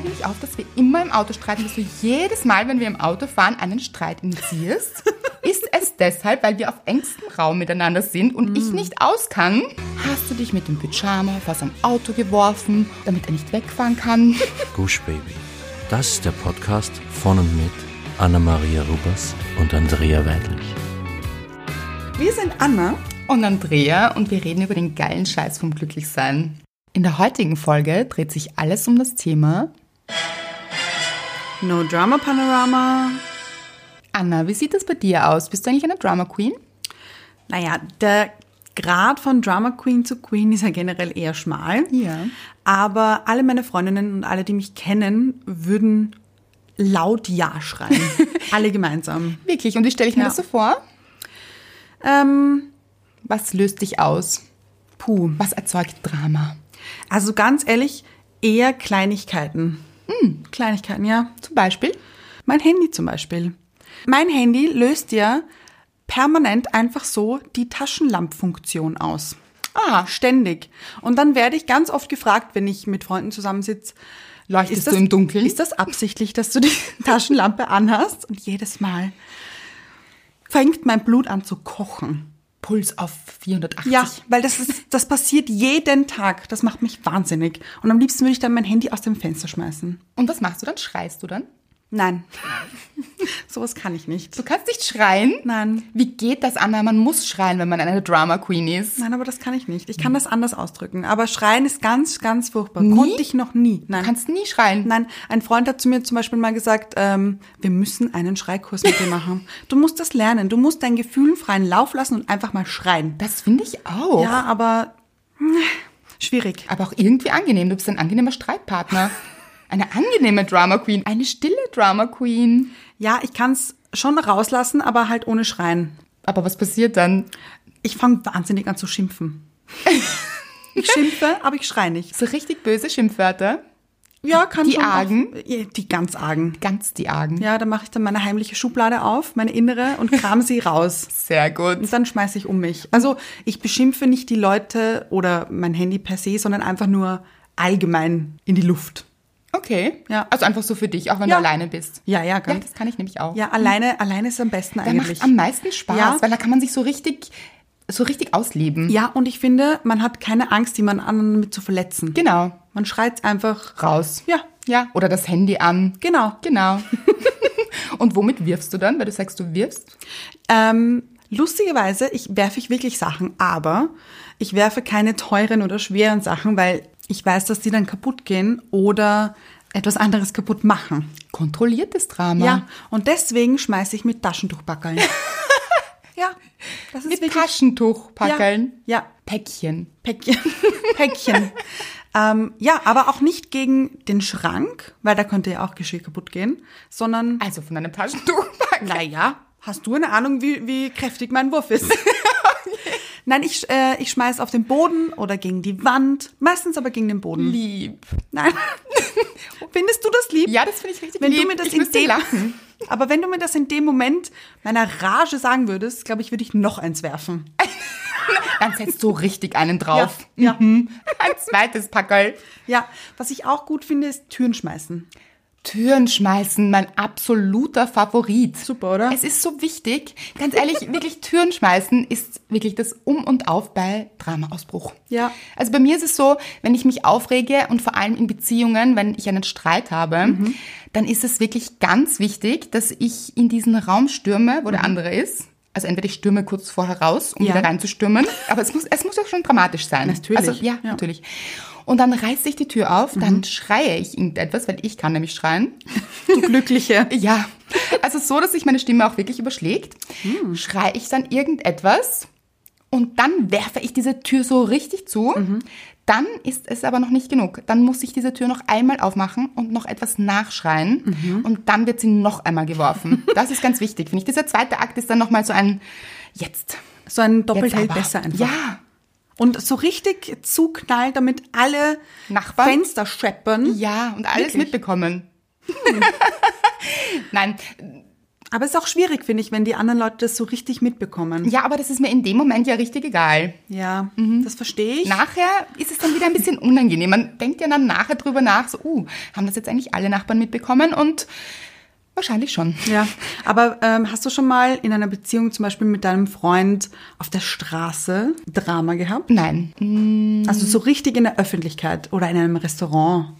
eigentlich auf, dass wir immer im Auto streiten, dass du jedes Mal, wenn wir im Auto fahren, einen Streit initiierst? Ist es deshalb, weil wir auf engstem Raum miteinander sind und ich nicht aus kann? Hast du dich mit dem Pyjama vor sein Auto geworfen, damit er nicht wegfahren kann? Gush Baby. Das ist der Podcast von und mit Anna-Maria Rubers und Andrea Weidlich. Wir sind Anna. Und Andrea und wir reden über den geilen Scheiß vom Glücklichsein. In der heutigen Folge dreht sich alles um das Thema No Drama Panorama. Anna, wie sieht das bei dir aus? Bist du eigentlich eine Drama Queen? Naja, der Grad von Drama Queen zu Queen ist ja generell eher schmal. Ja. Aber alle meine Freundinnen und alle, die mich kennen, würden laut Ja schreien. alle gemeinsam. Wirklich? Und wie stelle ich mir Ja. das so vor? Ähm, Was löst dich aus? Puh, was erzeugt Drama? also ganz ehrlich, eher Kleinigkeiten. Kleinigkeiten, ja. Zum Beispiel? Mein Handy zum Beispiel. Mein Handy löst ja permanent einfach so die Taschenlampfunktion aus. Ah, Ständig. Und dann werde ich ganz oft gefragt, wenn ich mit Freunden zusammensitze, leuchtest du im Dunkeln? Ist das absichtlich, dass du die Taschenlampe anhast? Und jedes Mal fängt mein Blut an zu kochen. Puls auf 480. Ja, weil das ist, das passiert jeden Tag. Das macht mich wahnsinnig. Und am liebsten würde ich dann mein Handy aus dem Fenster schmeißen. Und was machst du dann? Schreist du dann? Nein. Sowas kann ich nicht. Du kannst nicht schreien? Nein. Wie geht das, Anna? Man muss schreien, wenn man eine Drama Queen ist. Nein, aber das kann ich nicht. Ich kann das anders ausdrücken. Aber schreien ist ganz, ganz furchtbar. Nie? Konnte ich noch nie. Nein. Du kannst nie schreien. Nein, ein Freund hat zu mir zum Beispiel mal gesagt, ähm, wir müssen einen Schreikurs mit dir machen. Du musst das lernen. Du musst deinen Gefühlen freien Lauf lassen und einfach mal schreien. Das finde ich auch. Ja, aber hm, schwierig. Aber auch irgendwie angenehm. Du bist ein angenehmer Streitpartner. Eine angenehme Drama Queen. Eine stille Drama Queen. Ja, ich kann es schon rauslassen, aber halt ohne Schreien. Aber was passiert dann? Ich fange wahnsinnig an zu schimpfen. Ich schimpfe, aber ich schreie nicht. So richtig böse Schimpfwörter. Ja, kann Die auch- argen? Ja, Die ganz argen. Ganz die Argen. Ja, da mache ich dann meine heimliche Schublade auf, meine innere, und kram sie raus. Sehr gut. Und dann schmeiße ich um mich. Also ich beschimpfe nicht die Leute oder mein Handy per se, sondern einfach nur allgemein in die Luft. Okay. Ja. Also einfach so für dich, auch wenn Ja. du alleine bist. Ja, ja, Ja, ganz. das kann ich nämlich auch. Ja, alleine, alleine ist am besten Der eigentlich. macht am meisten Spaß, Ja. weil da kann man sich so richtig, so richtig ausleben. Ja, und ich finde, man hat keine Angst, jemanden anderen damit zu verletzen. Genau. Man schreit einfach. Raus. Ja, Ja. Oder das Handy an. genau. Genau. Und womit wirfst du dann, weil du sagst, du wirfst? Ähm, lustigerweise, ich werfe ich wirklich Sachen, aber ich werfe keine teuren oder schweren Sachen, weil ich weiß, dass die dann kaputt gehen oder etwas anderes kaputt machen. Kontrolliertes Drama. Ja, und deswegen schmeiße ich mit Taschentuchpackeln. ja, das ist Mit wirklich Taschentuchpackeln. Ja, ja. Päckchen. Päckchen. Päckchen. ähm, ja, aber auch nicht gegen den Schrank, weil da könnte ja auch Geschirr kaputt gehen, sondern, Also von einem Taschentuchpackel. naja, hast du eine Ahnung, wie, wie kräftig mein Wurf ist? Nein, ich, äh, ich schmeiß auf den Boden oder gegen die Wand, meistens aber gegen den Boden. Lieb. Nein. Findest du das lieb? Ja, das finde ich richtig Wenn lieb. du mir das ich in dem lachen. Aber wenn du mir das in dem Moment meiner Rage sagen würdest, glaube ich, würde ich noch eins werfen. Dann setzt du richtig einen drauf. Ja, ja. Mhm. Ein zweites Packerl. Ja, was ich auch gut finde, ist Türen schmeißen. Türen schmeißen, mein absoluter Favorit. Super, oder? Es ist so wichtig. Ganz ehrlich, wirklich Türen schmeißen ist wirklich das Um und Auf bei Dramaausbruch. Ja. Also bei mir ist es so, wenn ich mich aufrege und vor allem in Beziehungen, wenn ich einen Streit habe, Mhm. dann ist es wirklich ganz wichtig, dass ich in diesen Raum stürme, wo der andere ist. Also entweder ich stürme kurz vorher raus, um Mhm. Ja. wieder reinzustürmen, aber es muss, es muss auch schon dramatisch sein. Natürlich, Also, ja, ja. Mhm. natürlich. Und dann reiße ich die Tür auf, dann schreie ich irgendetwas, weil ich kann nämlich schreien. Du Glückliche. Ja, also so, dass sich meine Stimme auch wirklich überschlägt, schreie ich dann irgendetwas und dann werfe ich diese Tür so richtig zu. Dann ist es aber noch nicht genug. Dann muss ich diese Tür noch einmal aufmachen und noch etwas nachschreien und dann wird sie noch einmal geworfen. Das ist ganz wichtig, finde ich. Dieser zweite Akt ist dann nochmal so ein Jetzt. So ein doppelt besser einfach. Ja, Und so richtig zuknallt, damit alle Nachbarn? Fenster scheppern. Ja, und alles Wirklich? mitbekommen. Nein, Aber es ist auch schwierig, finde ich, wenn die anderen Leute das so richtig mitbekommen. Ja, aber das ist mir in dem Moment ja richtig egal. Ja, das verstehe ich. Nachher ist es dann wieder ein bisschen unangenehm. Man denkt ja dann nachher drüber nach, so, uh, haben das jetzt eigentlich alle Nachbarn mitbekommen? Und wahrscheinlich schon. Ja, aber ähm, hast du schon mal in einer Beziehung zum Beispiel mit deinem Freund auf der Straße Drama gehabt? Nein. Mm, Also so richtig in der Öffentlichkeit oder in einem Restaurant?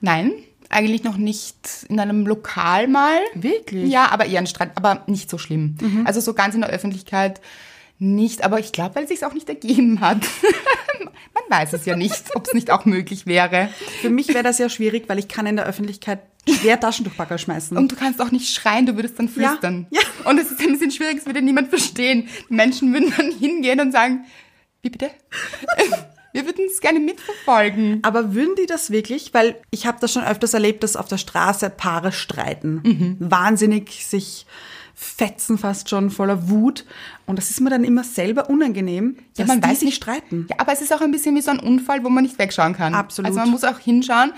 Nein, eigentlich noch nicht in einem Lokal mal. Wirklich? Mhm. Ja, aber eher ein Streit, aber nicht so schlimm. Also so ganz in der Öffentlichkeit nicht, aber ich glaube, weil es sich auch nicht ergeben hat. Man weiß es ja nicht, ob es nicht auch möglich wäre. Für mich wäre das ja schwierig, weil ich kann in der Öffentlichkeit schwer Taschentuchpacker schmeißen. Und du kannst auch nicht schreien, du würdest dann Ja, flüstern. ja. Und es ist ein bisschen schwierig, es würde niemand verstehen. Die Menschen würden dann hingehen und sagen, wie bitte? Wir würden es gerne mitverfolgen. Aber würden die das wirklich? Weil ich habe das schon öfters erlebt, dass auf der Straße Paare streiten. Mhm. Wahnsinnig sich fetzen fast schon voller Wut. Und das ist mir dann immer selber unangenehm, dass man die weiß sich nicht- streiten. Ja, aber es ist auch ein bisschen wie so ein Unfall, wo man nicht wegschauen kann. Absolut. Also man muss auch hinschauen.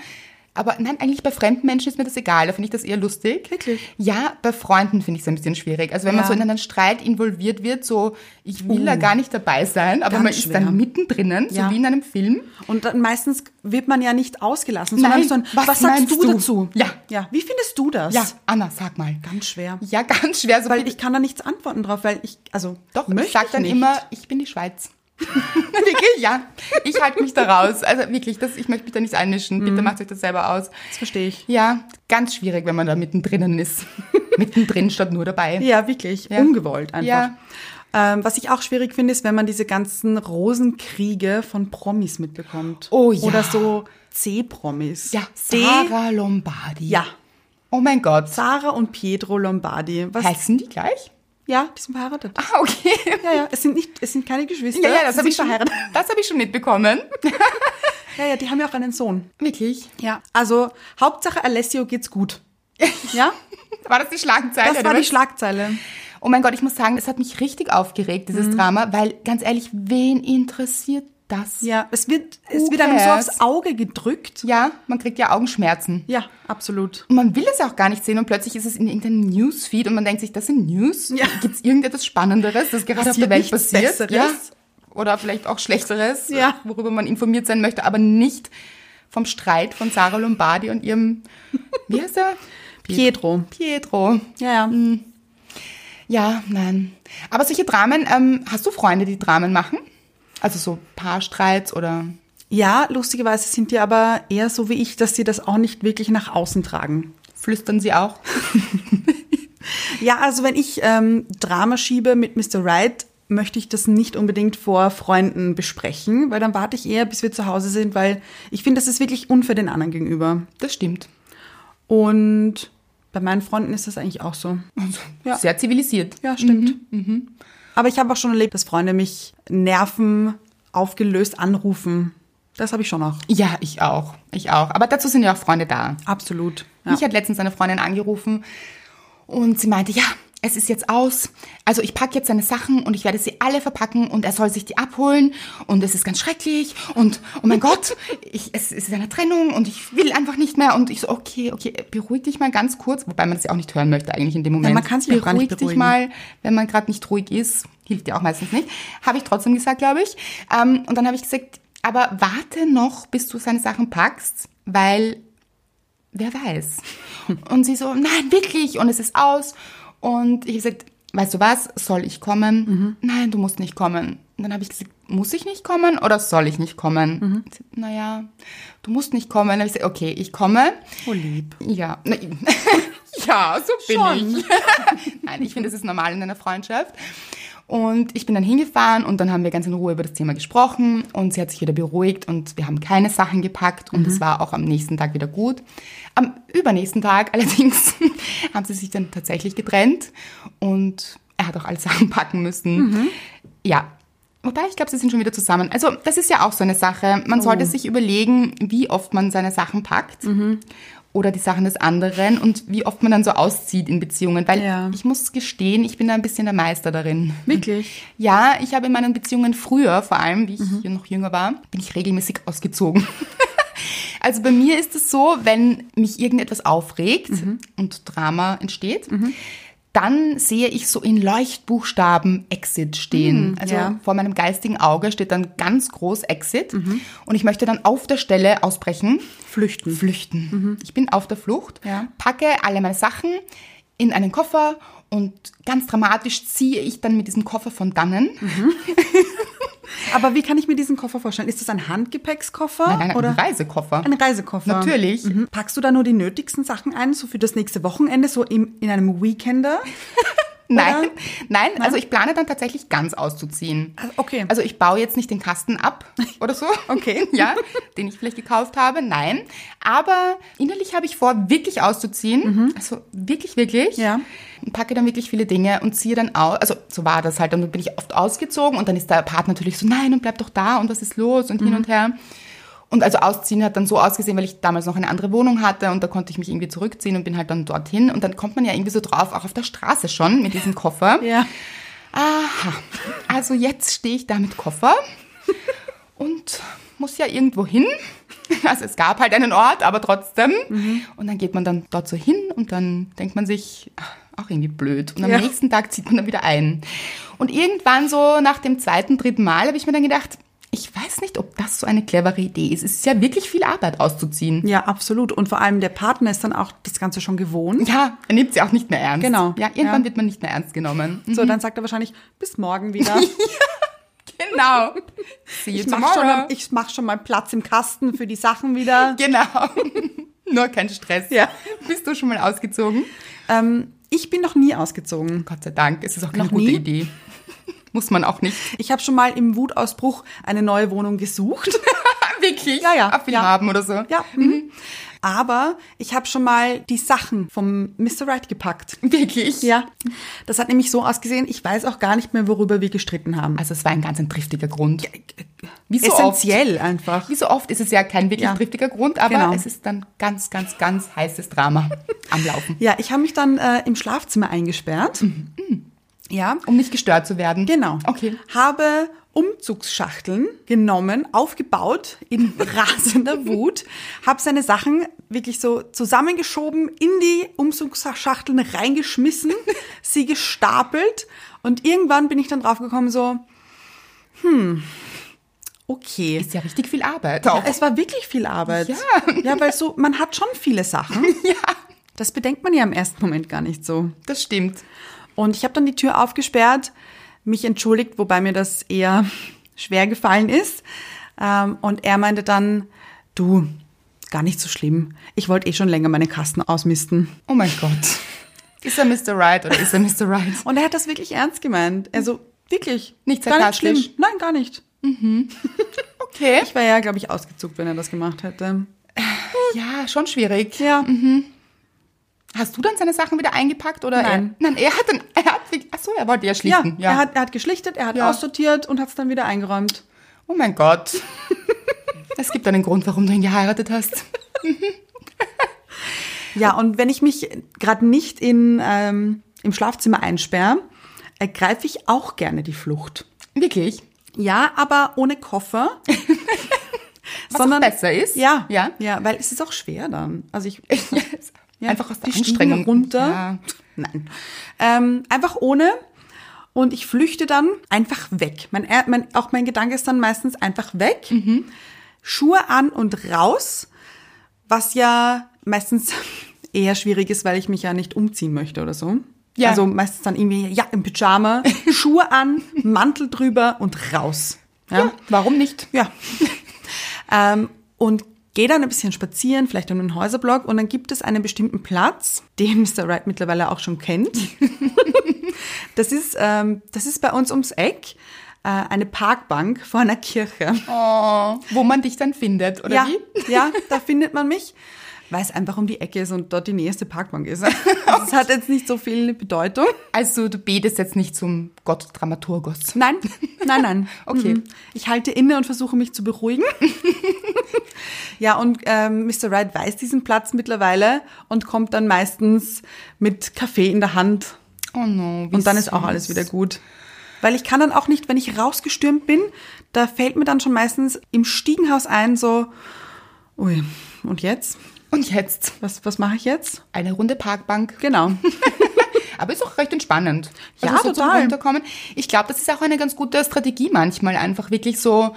Aber nein, eigentlich bei fremden Menschen ist mir das egal. Da finde ich das eher lustig. Wirklich? Ja, bei Freunden finde ich es ein bisschen schwierig. Also wenn man Ja. so in einen Streit involviert wird, so ich will da gar nicht dabei sein, aber man ist schwer. dann mittendrin, Ja. so wie in einem Film. Und dann meistens wird man ja nicht ausgelassen, sondern Nein, so ein, was was, sagst du, du? dazu? Ja. ja. Wie findest du das? Ja, Anna, sag mal. Ganz schwer. Ja, ganz schwer. So Weil ich kann da nichts antworten drauf, weil ich, also, Doch, möchte ich sag dann nicht. immer, ich bin die Schweiz. wirklich, ja. Ich halte mich da raus. Also wirklich, das, ich möchte mich da nicht einmischen. Bitte Mhm. macht euch das selber aus. Das verstehe ich. Ja, ganz schwierig, wenn man da mittendrin ist. mittendrin statt nur dabei. Ja, wirklich. Ja. Ungewollt einfach. Ja. Ähm, was ich auch schwierig finde, ist, wenn man diese ganzen Rosenkriege von Promis mitbekommt. Oh ja. Oder so C-Promis. Ja, D- Sarah Lombardi. Ja. Oh mein Gott. Sarah und Pietro Lombardi. Was? Heißen die gleich? Ja, die sind verheiratet. Ah, okay. Ja, ja, es sind nicht, es sind keine Geschwister. Ja, ja, das habe ich, schon- das hab ich schon mitbekommen. Ja, ja, die haben ja auch einen Sohn. Wirklich? Ja. Also, Hauptsache Alessio geht's gut. Ja? War das die Schlagzeile? Das war die? Schlagzeile. Oh mein Gott, ich muss sagen, es hat mich richtig aufgeregt, dieses Mhm. Drama, weil ganz ehrlich, wen interessiert das? Ja, es wird, es Who wird einem so aufs Auge gedrückt. Ja, man kriegt ja Augenschmerzen. Ja, absolut. Und man will es auch gar nicht sehen und plötzlich ist es in irgendeinem Newsfeed und man denkt sich, das sind News? Ja. Gibt es irgendetwas Spannenderes, das gerade auf der Welt passiert? Besseres? Ja. Oder vielleicht auch Schlechteres, Ja. worüber man informiert sein möchte, aber nicht vom Streit von Sarah Lombardi und ihrem, wie heißt er? Pietro. Pietro. Ja, ja. Ja, nein. Aber solche Dramen, ähm, hast du Freunde, die Dramen machen? Also so Paarstreits oder... Ja, lustigerweise sind die aber eher so wie ich, dass sie das auch nicht wirklich nach außen tragen. Flüstern sie auch? Ja, also wenn ich ähm, Drama schiebe mit Mr. Right, möchte ich das nicht unbedingt vor Freunden besprechen, weil dann warte ich eher, bis wir zu Hause sind, weil ich finde, das ist wirklich unfair den anderen gegenüber. Das stimmt. Und bei meinen Freunden ist das eigentlich auch so. Ja. Sehr zivilisiert. Ja, stimmt. Aber ich habe auch schon erlebt, dass Freunde mich nerven, aufgelöst anrufen. Das habe ich schon auch. Ja, ich auch. Ich auch. Aber dazu sind ja auch Freunde da. Absolut. Ja. Mich hat letztens eine Freundin angerufen und sie meinte, ja, es ist jetzt aus. Also ich packe jetzt seine Sachen und ich werde sie alle verpacken und er soll sich die abholen und es ist ganz schrecklich und oh mein Gott, ich, es ist eine Trennung und ich will einfach nicht mehr und ich so, okay, okay, beruhig dich mal ganz kurz, wobei man das ja auch nicht hören möchte eigentlich in dem Moment. man kann sich gar nicht Beruhig beruhigen. dich mal, wenn man gerade nicht ruhig ist, hilft ja auch meistens nicht. Habe ich trotzdem gesagt, glaube ich. Ähm, und dann habe ich gesagt, aber warte noch, bis du seine Sachen packst, weil wer weiß. Und sie so, nein, wirklich, und es ist aus. Und ich habe gesagt, weißt du was, soll ich kommen? Nein, du musst nicht kommen. Und dann habe ich gesagt, muss ich nicht kommen oder soll ich nicht kommen? Sie, Naja, du musst nicht kommen. Dann habe ich gesagt, okay, ich komme. Oh, lieb. Ja, ja, so bin Schon. ich. Nein, ich finde, das ist normal in einer Freundschaft. Und ich bin dann hingefahren und dann haben wir ganz in Ruhe über das Thema gesprochen und sie hat sich wieder beruhigt und wir haben keine Sachen gepackt und es war auch am nächsten Tag wieder gut. Am übernächsten Tag allerdings haben sie sich dann tatsächlich getrennt und er hat auch alle Sachen packen müssen. Ja. Wobei, ich glaube, sie sind schon wieder zusammen. Also, das ist ja auch so eine Sache. Man sollte sich überlegen, wie oft man seine Sachen packt. Oder die Sachen des anderen und wie oft man dann so auszieht in Beziehungen. Weil Ja. ich muss gestehen, ich bin da ein bisschen der Meister darin. Wirklich? Ja, ich habe in meinen Beziehungen früher, vor allem, wie ich noch jünger war, bin ich regelmäßig ausgezogen. also bei mir ist es so, wenn mich irgendetwas aufregt und Drama entsteht, dann sehe ich so in Leuchtbuchstaben Exit stehen. also ja. vor meinem geistigen Auge steht dann ganz groß Exit. Und ich möchte dann auf der Stelle ausbrechen. Flüchten. Flüchten. Ich bin auf der Flucht, Ja. packe alle meine Sachen in einen Koffer und ganz dramatisch ziehe ich dann mit diesem Koffer von dannen. Aber wie kann ich mir diesen Koffer vorstellen? Ist das ein Handgepäckskoffer? Nein, nein, ein oder Reisekoffer. ein Reisekoffer? Natürlich. Mhm. Packst du da nur die nötigsten Sachen ein, so für das nächste Wochenende, so im, in einem Weekender? Nein, Oder? nein, also ich plane dann tatsächlich ganz auszuziehen. Ah, okay. Also ich baue jetzt nicht den Kasten ab oder so. Okay. Ja, den ich vielleicht gekauft habe. Nein. Aber innerlich habe ich vor, wirklich auszuziehen. Also wirklich, wirklich. Ja. Und packe dann wirklich viele Dinge und ziehe dann aus. Also so war das halt. Und dann bin ich oft ausgezogen und dann ist der Partner natürlich so, nein, und bleib doch da und was ist los und hin und her. Und also ausziehen hat dann so ausgesehen, weil ich damals noch eine andere Wohnung hatte und da konnte ich mich irgendwie zurückziehen und bin halt dann dorthin. Und dann kommt man ja irgendwie so drauf, auch auf der Straße schon mit diesem Koffer. Ja. Aha, also jetzt stehe ich da mit Koffer und muss ja irgendwo hin. Also es gab halt einen Ort, aber trotzdem. Und dann geht man dann dort so hin und dann denkt man sich, ach, auch irgendwie blöd. Und am Ja. nächsten Tag zieht man dann wieder ein. Und irgendwann so nach dem zweiten, dritten Mal habe ich mir dann gedacht, ich weiß nicht, ob das so eine clevere Idee ist. Es ist ja wirklich viel Arbeit auszuziehen. Ja, absolut. Und vor allem der Partner ist dann auch das Ganze schon gewohnt. Ja, er nimmt sie auch nicht mehr ernst. Genau. Ja, irgendwann Ja. wird man nicht mehr ernst genommen. So, dann sagt er wahrscheinlich, bis morgen wieder. Genau. Ich mach, schon, ich mach schon mal Platz im Kasten für die Sachen wieder. Genau. Nur kein Stress. Ja. Bist du schon mal ausgezogen? Ähm, ich bin noch nie ausgezogen. Gott sei Dank. Es ist auch keine Noch gute nie? Idee. Muss man auch nicht. Ich habe schon mal im Wutausbruch eine neue Wohnung gesucht. Wirklich? Ja, ja. Viel Ja. haben oder so. Ja. Mhm. Aber ich habe schon mal die Sachen vom Mr. Right gepackt. Wirklich? Ja. Das hat nämlich so ausgesehen, ich weiß auch gar nicht mehr, worüber wir gestritten haben. Also es war ein ganz ein triftiger Grund. Wie so Essentiell einfach. Oft. Wie so oft ist es ja kein wirklich Ja. triftiger Grund, aber Genau. es ist dann ganz, ganz, ganz heißes Drama am Laufen. Ja, ich habe mich dann äh, im Schlafzimmer eingesperrt. Ja. Um nicht gestört zu werden. Genau. Okay. Habe Umzugsschachteln genommen, aufgebaut in rasender Wut, habe seine Sachen wirklich so zusammengeschoben, in die Umzugsschachteln reingeschmissen, sie gestapelt und irgendwann bin ich dann draufgekommen so, hm, okay. Ist ja richtig viel Arbeit. Ja, es war wirklich viel Arbeit. Ja. Ja, weil so, man hat schon viele Sachen. Ja, Das bedenkt man ja im ersten Moment gar nicht so. das stimmt. Und ich habe dann die Tür aufgesperrt, mich entschuldigt, wobei mir das eher schwer gefallen ist. Ähm, und er meinte dann, du, gar nicht so schlimm. Ich wollte eh schon länger meine Kasten ausmisten. Oh mein Gott. Ist er Mr. Right oder ist er Mr. Right? Und er hat das wirklich ernst gemeint. Also wirklich. Nicht gar nicht sarkastisch? schlimm. Nein, gar nicht. Okay. Ich wäre ja, glaube ich, ausgezuckt, wenn er das gemacht hätte. Ja, schon schwierig. Ja. Hast du dann seine Sachen wieder eingepackt oder? Nein. Er, nein, er hat dann, er hat, ach so, er wollte ja Ja, schlichten. Ja. Er, hat, er hat geschlichtet, er hat Ja. aussortiert und hat es dann wieder eingeräumt. oh mein Gott. es gibt einen Grund, warum du ihn geheiratet hast. Ja, und wenn ich mich gerade nicht in, ähm, im Schlafzimmer einsperre, ergreife ich auch gerne die Flucht. Wirklich? Ja, aber ohne Koffer. Was auch besser ist. Ja, Ja. ja, weil es ist auch schwer dann. Also ich ja, Einfach aus der Anstrengung. runter. Ja. Nein, ähm, einfach ohne. Und ich flüchte dann einfach weg. Mein, mein, auch mein Gedanke ist dann meistens einfach weg. Mhm. Schuhe an und raus, was ja meistens eher schwierig ist, weil ich mich ja nicht umziehen möchte oder so. Ja. Also meistens dann irgendwie, ja, im Pyjama, Schuhe an, Mantel drüber und raus. ja. Warum nicht? Ja. ähm, und gehe dann ein bisschen spazieren, vielleicht um den Häuserblock und dann gibt es einen bestimmten Platz, den Mr. Wright mittlerweile auch schon kennt. das, ist, ähm, das ist bei uns ums Eck äh, eine Parkbank vor einer Kirche. Oh, wo man dich dann findet, oder ja, wie? ja, da findet man mich, weil es einfach um die Ecke ist und dort die nächste Parkbank ist. Also es hat jetzt nicht so viel Bedeutung. Also du betest jetzt nicht zum Gott Dramaturgos. Nein, nein, nein. Okay. Mhm. Ich halte inne und versuche mich zu beruhigen. ja, und ähm, Mr. Wright weiß diesen Platz mittlerweile und kommt dann meistens mit Kaffee in der Hand. Oh no. Und dann ist auch alles wieder gut. Weil ich kann dann auch nicht, wenn ich rausgestürmt bin, da fällt mir dann schon meistens im Stiegenhaus ein, so, ui, und jetzt? Und jetzt Was, was mache ich jetzt? eine runde Parkbank. Genau. Aber ist auch recht entspannend. Ja, so zum total. Runterkommen. Ich glaube, das ist auch eine ganz gute Strategie manchmal, einfach wirklich so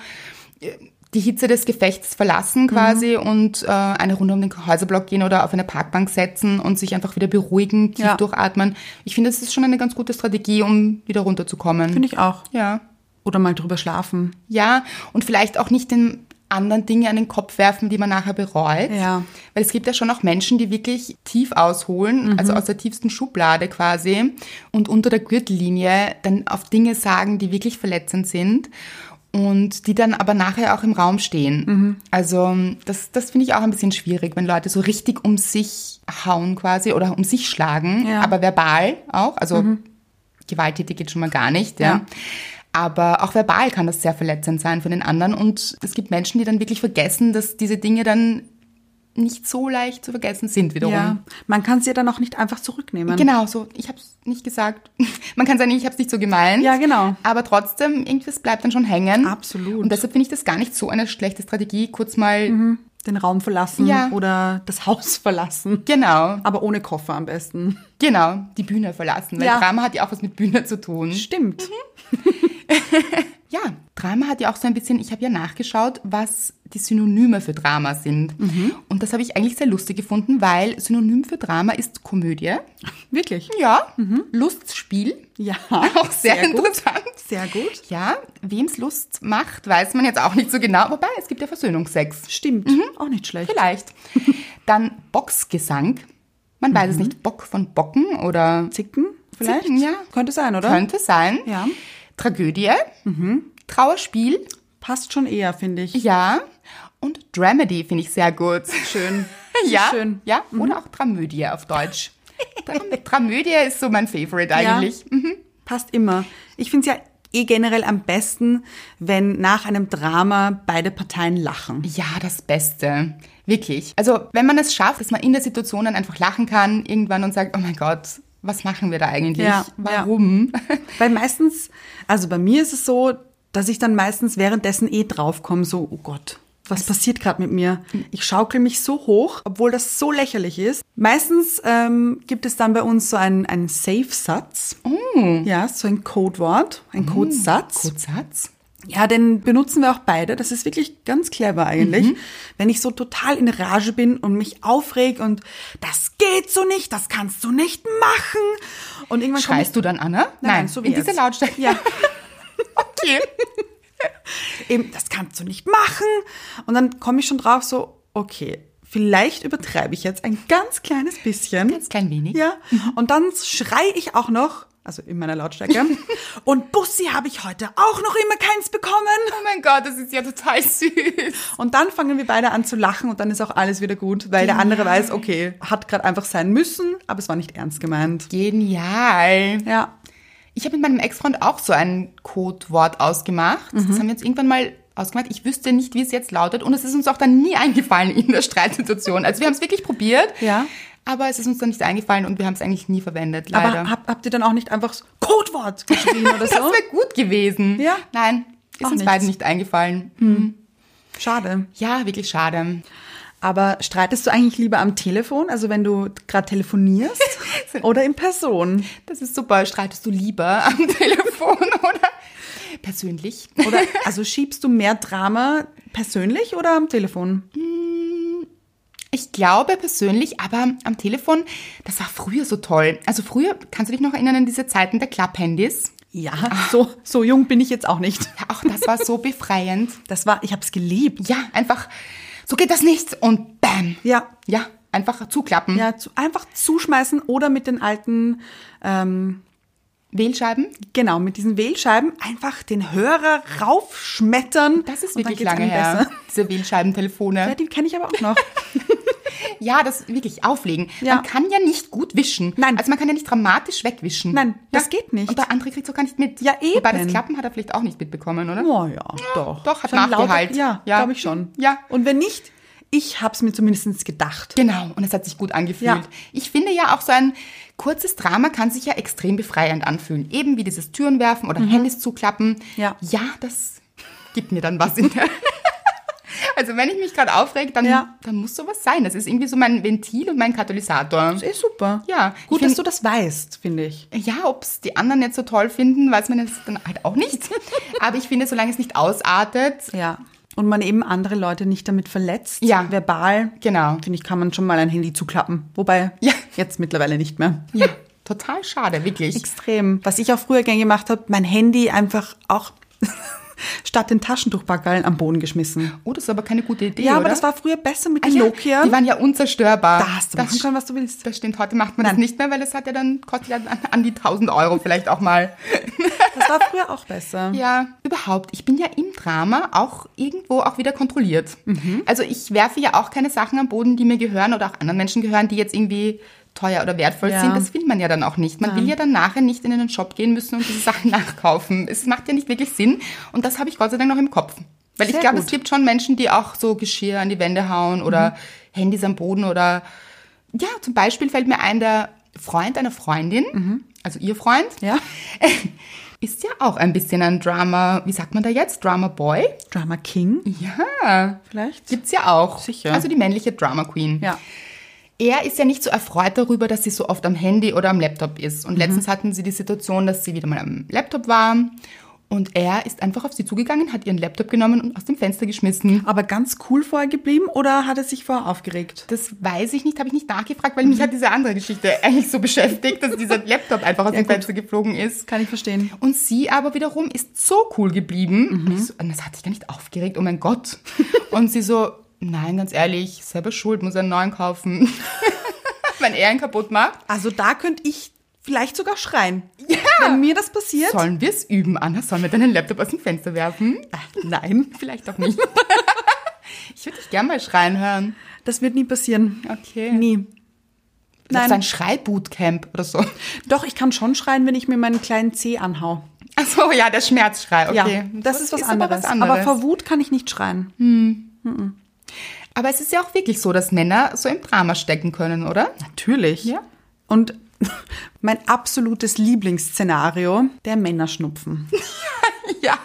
äh, die Hitze des Gefechts verlassen quasi Mhm. und äh, eine Runde um den Häuserblock gehen oder auf eine Parkbank setzen und sich einfach wieder beruhigen, tief Ja. durchatmen. Ich finde, das ist schon eine ganz gute Strategie, um wieder runterzukommen. Finde ich auch. Ja. Oder mal drüber schlafen. Ja, und vielleicht auch nicht den anderen Dinge an den Kopf werfen, die man nachher bereut. Ja. Weil es gibt ja schon auch Menschen, die wirklich tief ausholen, also aus der tiefsten Schublade quasi und unter der Gürtellinie dann auf Dinge sagen, die wirklich verletzend sind und die dann aber nachher auch im Raum stehen. Also das, das finde ich auch ein bisschen schwierig, wenn Leute so richtig um sich hauen quasi oder um sich schlagen, Ja. aber verbal auch. Also gewalttätig geht schon mal gar nicht, ja. Ja. Aber auch verbal kann das sehr verletzend sein für den anderen. Und es gibt Menschen, die dann wirklich vergessen, dass diese Dinge dann nicht so leicht zu vergessen sind wiederum. Ja. Man kann sie dann auch nicht einfach zurücknehmen. Genau, so. Ich habe es nicht gesagt. Man kann sagen, ich habe es nicht so gemeint. Ja, genau. Aber trotzdem, irgendwas bleibt dann schon hängen. Absolut. Und deshalb finde ich das gar nicht so eine schlechte Strategie, kurz mal, Den Raum verlassen Ja. oder das Haus verlassen. genau, Aber ohne Koffer am besten. genau, die Bühne verlassen. Weil Ja. Drama hat ja auch was mit Bühne zu tun. Stimmt. Ja, Drama hat ja auch so ein bisschen, ich habe ja nachgeschaut, was die Synonyme für Drama sind. Und das habe ich eigentlich sehr lustig gefunden, weil Synonym für Drama ist Komödie. Wirklich? Ja, Lustspiel. Ja. Auch sehr, gut. interessant. Sehr gut. Ja, wem's Lust macht, weiß man jetzt auch nicht so genau. Wobei, es gibt ja Versöhnungsex. Stimmt. Auch nicht schlecht. Vielleicht. Dann Boxgesang. Man weiß es nicht. Bock von Bocken oder Zicken vielleicht? Zicken, ja. Könnte sein, oder? könnte sein. Ja. Tragödie. Trauerspiel. Passt schon eher, finde ich. Ja. Und Dramedy finde ich sehr gut. Schön. Ja, Schön. ja, oder auch Dramödie auf Deutsch. Dram Dramödie ist so mein Favorite eigentlich. Mhm. Passt immer. Ich finde es ja eh generell am besten, wenn nach einem Drama beide Parteien lachen. Ja, das Beste. Wirklich. Also, wenn man es schafft, dass man in der Situation dann einfach lachen kann, irgendwann und sagt, oh mein Gott, was machen wir da eigentlich? Ja, Warum? Weil meistens, also bei mir ist es so, dass ich dann meistens währenddessen eh draufkomme, so, oh Gott, was passiert gerade mit mir? Ich schaukel mich so hoch, obwohl das so lächerlich ist. Meistens ähm, gibt es dann bei uns so einen, einen Safe-Satz. Ja, so ein Codewort, ein Codesatz. Kurzsatz. Ja, den benutzen wir auch beide. Das ist wirklich ganz clever eigentlich. Wenn ich so total in Rage bin und mich aufreg und das geht so nicht, das kannst du nicht machen. Und irgendwann komme ich Schreist du dann, Anna? Nein, so wie in dieser jetzt. Lautstärke. Ja. Okay. eben, das kannst du nicht machen. Und dann komme ich schon drauf so, okay, vielleicht übertreibe ich jetzt ein ganz kleines bisschen. Ganz klein wenig. Ja. Und dann schrei ich auch noch, also in meiner Lautstärke, und Bussi habe ich heute auch noch immer keins bekommen. Oh mein Gott, das ist ja total süß. Und dann fangen wir beide an zu lachen und dann ist auch alles wieder gut, weil der andere weiß, okay, hat gerade einfach sein müssen, aber es war nicht ernst gemeint. Genial. Ja. Ich habe mit meinem Ex-Freund auch so ein Codewort ausgemacht. Mhm. Das haben wir uns irgendwann mal ausgemacht. Ich wüsste nicht, wie es jetzt lautet. Und es ist uns auch dann nie eingefallen in der Streitsituation. Also wir haben es wirklich probiert. Ja. Aber es ist uns dann nicht eingefallen und wir haben es eigentlich nie verwendet, leider. Aber hab, habt ihr dann auch nicht einfach Codewort geschrieben oder das so? wäre gut gewesen. Ja. Nein, ist Auch uns nichts. beiden nicht eingefallen. Schade. Ja, wirklich schade. Aber streitest du eigentlich lieber am Telefon, also wenn du gerade telefonierst, oder in Person? Das ist super. Streitest du lieber am Telefon oder persönlich? Oder also schiebst du mehr Drama persönlich oder am Telefon? Ich glaube persönlich, aber am Telefon, das war früher so toll. Also früher, kannst du dich noch erinnern an diese Zeiten der Klapphandys? Ja, so so jung bin ich jetzt auch nicht. Ja, auch das war so befreiend. Das war, ich habe es geliebt. Ja, einfach, so geht das nicht und bam. Ja. Ja, einfach zuklappen. Ja, zu, einfach zuschmeißen oder mit den alten, ähm, Wählscheiben, genau, mit diesen Wählscheiben einfach den Hörer raufschmettern. das ist wirklich lange her. besser. Diese Wählscheibentelefone. Ja, die kenne ich aber auch noch. Ja, das wirklich auflegen. Ja. Man kann ja nicht gut wischen. Nein. Also man kann ja nicht dramatisch wegwischen. Nein, das ja. geht nicht. Und der andere kriegt so gar nicht mit. Ja, Wobei das eben. Klappen hat er vielleicht auch nicht mitbekommen, oder? Oh ja, doch. doch, hat Schon Nachgehalt. lauter- Ja, Ja. glaube ich schon. Ja. Und wenn nicht, ich habe es mir zumindest gedacht. Genau, und es hat sich gut angefühlt. Ja. Ich finde ja auch so ein kurzes Drama kann sich ja extrem befreiend anfühlen. Eben wie dieses Türen werfen oder Handys zuklappen. Mhm. Ja. Ja, das gibt mir dann was in der. Also wenn ich mich gerade aufreg, dann, Ja. dann muss sowas sein. Das ist irgendwie so mein Ventil und mein Katalysator. Das ist super. Ja, Gut, find- dass du das weißt, finde ich. Ja, ob es die anderen nicht so toll finden, weiß man jetzt dann halt auch nicht. Aber ich finde, solange es nicht ausartet, Ja. Und man eben andere Leute nicht damit verletzt. Ja. Verbal. Genau. Finde ich, kann man schon mal ein Handy zuklappen. Wobei, Ja. jetzt mittlerweile nicht mehr. ja, total schade, wirklich. Extrem. Was ich auch früher gern gemacht habe, mein Handy einfach auch statt den Taschentuchpackerl am Boden geschmissen. Oh, das ist aber keine gute Idee, Ja, aber oder? das war früher besser mit Ah den ja, Nokia. Die waren ja unzerstörbar. da hast du machen können, was du willst. Das stimmt, heute macht man das Nein. nicht mehr, weil es hat ja dann, kostet ja an, an die 1000 Euro vielleicht auch mal. Das war früher auch besser. Ja, überhaupt. Ich bin ja im Drama auch irgendwo auch wieder kontrolliert. Mhm. Also ich werfe ja auch keine Sachen am Boden, die mir gehören oder auch anderen Menschen gehören, die jetzt irgendwie teuer oder wertvoll Ja. sind. Das will man ja dann auch nicht. Man will ja dann nachher nicht in einen Shop gehen müssen und diese Sachen nachkaufen. Es macht ja nicht wirklich Sinn. Und das habe ich Gott sei Dank noch im Kopf. Weil ich Sehr glaube, gut. es gibt schon Menschen, die auch so Geschirr an die Wände hauen oder Mhm. Handys am Boden oder ja, zum Beispiel fällt mir ein, der Freund einer Freundin, also ihr Freund, Mhm. Ja. ist ja auch ein bisschen ein Drama, wie sagt man da jetzt? Drama Boy? Drama King, Ja, vielleicht? gibt's ja auch. Sicher. Also die männliche Drama Queen. Ja. Er ist ja nicht so erfreut darüber, dass sie so oft am Handy oder am Laptop ist. Mhm. Und letztens hatten sie die Situation, dass sie wieder mal am Laptop war. Und er ist einfach auf sie zugegangen, hat ihren Laptop genommen und aus dem Fenster geschmissen. Aber ganz cool vorher geblieben oder hat er sich vorher aufgeregt? Das weiß ich nicht, habe ich nicht nachgefragt, weil mich hat diese andere Geschichte eigentlich so beschäftigt, dass dieser Laptop einfach aus dem gut. Fenster geflogen ist. Kann ich verstehen. Und sie aber wiederum ist so cool geblieben. Mhm. Und so, und das hat sich gar nicht aufgeregt, oh mein Gott. Und sie so, nein, ganz ehrlich, selber schuld, muss einen neuen kaufen. Wenn er ihn kaputt macht. Also da könnte ich vielleicht sogar schreien. Ja. Wenn mir das passiert. Sollen wir es üben, Anna? Sollen wir deinen Laptop aus dem Fenster werfen? Nein, Vielleicht auch nicht. ich würde dich gerne mal schreien hören. das wird nie passieren. Okay. Nie. Nein. Nein. Ein Schreibootcamp oder so. Doch, ich kann schon schreien, wenn ich mir meinen kleinen Zeh anhau. Ach so, ja, der Schmerzschrei, okay. Ja, das ist was, aber anderes. was Aber anderes. vor Wut kann ich nicht schreien. Aber es ist ja auch wirklich so, dass Männer so im Drama stecken können, oder? Natürlich. Ja. Und mein absolutes Lieblingsszenario, der Männerschnupfen. Ja.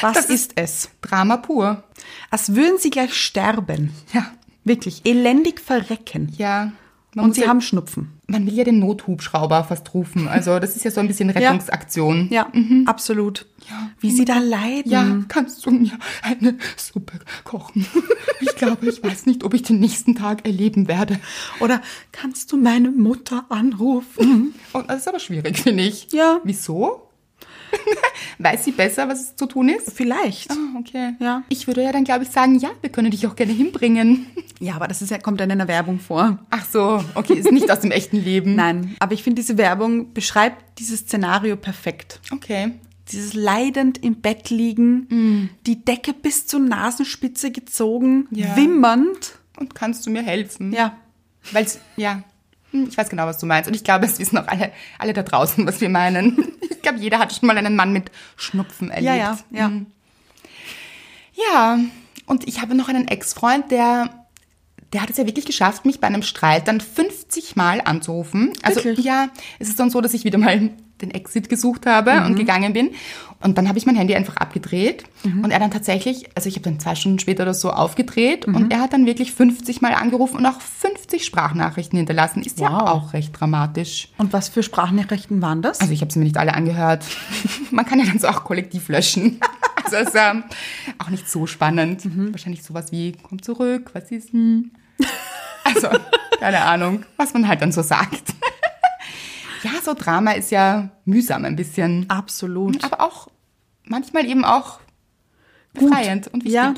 Was Das ist es? Drama pur. Als würden sie gleich sterben. Ja. Wirklich, elendig verrecken. Ja. Man Und sie ja, haben Schnupfen. man will ja den Nothubschrauber fast rufen. Also das ist ja so ein bisschen Rettungsaktion. Ja, absolut. Wie sie da leiden. Ja, kannst du mir eine Suppe kochen? Ich glaube, ich weiß nicht, ob ich den nächsten Tag erleben werde. Oder kannst du meine Mutter anrufen? Und das ist aber schwierig, finde ich. Ja. Wieso? Weiß sie besser, was zu tun ist? Vielleicht. Ah, okay. Ja. Ich würde ja dann, glaube ich, sagen, ja, wir können dich auch gerne hinbringen. Ja, aber das ist ja, kommt dann in der Werbung vor. Ach so, okay, ist nicht aus dem echten Leben. Nein, aber ich finde, diese Werbung beschreibt dieses Szenario perfekt. Okay. Dieses leidend im Bett liegen, die Decke bis zur Nasenspitze gezogen, Ja. wimmernd. Und kannst du mir helfen? Ja, Weil ja, ich weiß genau, was du meinst. Und ich glaube, es wissen auch alle, alle da draußen, was wir meinen. Ich glaube, jeder hat schon mal einen Mann mit Schnupfen erlebt. ja, ja, ja. Hm. Ja, und ich habe noch einen Ex-Freund, der, der hat es ja wirklich geschafft, mich bei einem Streit dann 50 Mal anzurufen. Also Wirklich? ja, es ist dann so, dass ich wieder mal den Exit gesucht habe Mhm. und gegangen bin. Und dann habe ich mein Handy einfach abgedreht. Und er dann tatsächlich, also ich habe dann zwei Stunden später oder so aufgedreht Mhm. und er hat dann wirklich 50 Mal angerufen und auch 50 Sprachnachrichten hinterlassen. Ist ja Wow. auch recht dramatisch. Und was für Sprachnachrichten waren das? Also ich habe sie mir nicht alle angehört. Man kann ja dann so auch kollektiv löschen. Also ist ähm, auch nicht so spannend. Wahrscheinlich sowas wie, komm zurück, was ist denn? Also, keine Ahnung, was man halt dann so sagt. Ja, so Drama ist ja mühsam ein bisschen. Absolut. Aber auch manchmal eben auch befreiend und wichtig. Ja.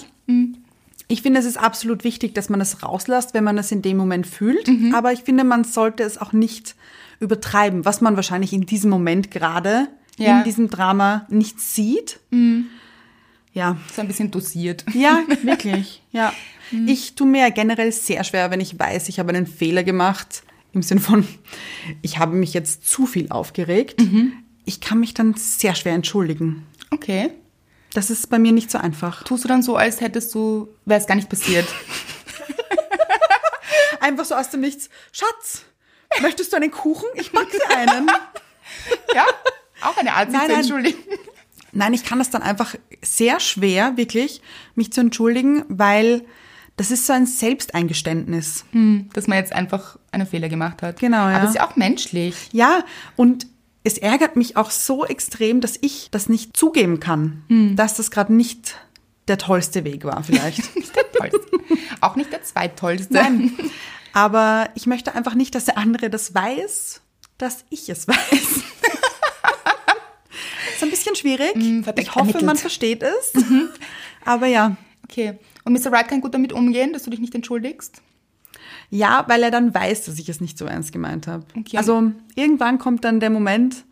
Ich finde, es ist absolut wichtig, dass man es rauslässt, wenn man es in dem Moment fühlt. Mhm. Aber ich finde, man sollte es auch nicht übertreiben, was man wahrscheinlich in diesem Moment gerade Ja. Mhm. in diesem Drama nicht sieht. Ja. So ein bisschen dosiert. Ja, wirklich. Ja. Mhm. Ich tue mir ja generell sehr schwer, wenn ich weiß, ich habe einen Fehler gemacht. Im Sinn von, ich habe mich jetzt zu viel aufgeregt. Mhm. Ich kann mich dann sehr schwer entschuldigen. Okay. Das ist bei mir nicht so einfach. Tust du dann so, als hättest du, wäre es gar nicht passiert. Einfach so aus dem Nichts. Schatz, möchtest du einen Kuchen? Ich mag dir einen. Ja? Auch eine Art, sich Nein, zu nein. entschuldigen. Nein, ich kann das dann einfach sehr schwer, wirklich, mich zu entschuldigen, weil das ist so ein Selbsteingeständnis. Dass man jetzt einfach einen Fehler gemacht hat. Genau, ja. Aber es ist ja auch menschlich. Ja, und es ärgert mich auch so extrem, dass ich das nicht zugeben kann, dass das gerade nicht der tollste Weg war, vielleicht. Nicht der tollste. auch nicht der zweittollste. Nein. Aber ich möchte einfach nicht, dass der andere das weiß, dass ich es weiß. ist ein bisschen schwierig. verdeckt ich hoffe, ermittelt. man versteht es. Aber ja. Okay. Und Mr. Wright kann gut damit umgehen, dass du dich nicht entschuldigst? Ja, weil er dann weiß, dass ich es nicht so ernst gemeint habe. Okay. Also irgendwann kommt dann der Moment,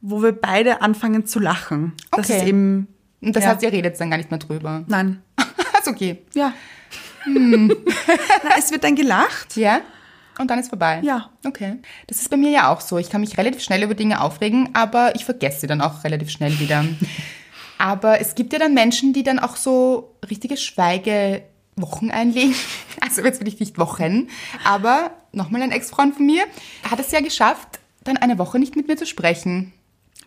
wo wir beide anfangen zu lachen. Das Okay. ist eben. Und das Ja. heißt, ihr redet dann gar nicht mehr drüber. Nein. ist okay. Ja. Na, es wird dann gelacht. Ja? Und dann ist vorbei. Ja. Okay. Das ist bei mir ja auch so. Ich kann mich relativ schnell über Dinge aufregen, aber ich vergesse sie dann auch relativ schnell wieder. Aber es gibt ja dann Menschen, die dann auch so richtige Schweigewochen einlegen. Also jetzt will ich nicht Wochen, aber nochmal ein Ex-Freund von mir hat es ja geschafft, dann eine Woche nicht mit mir zu sprechen.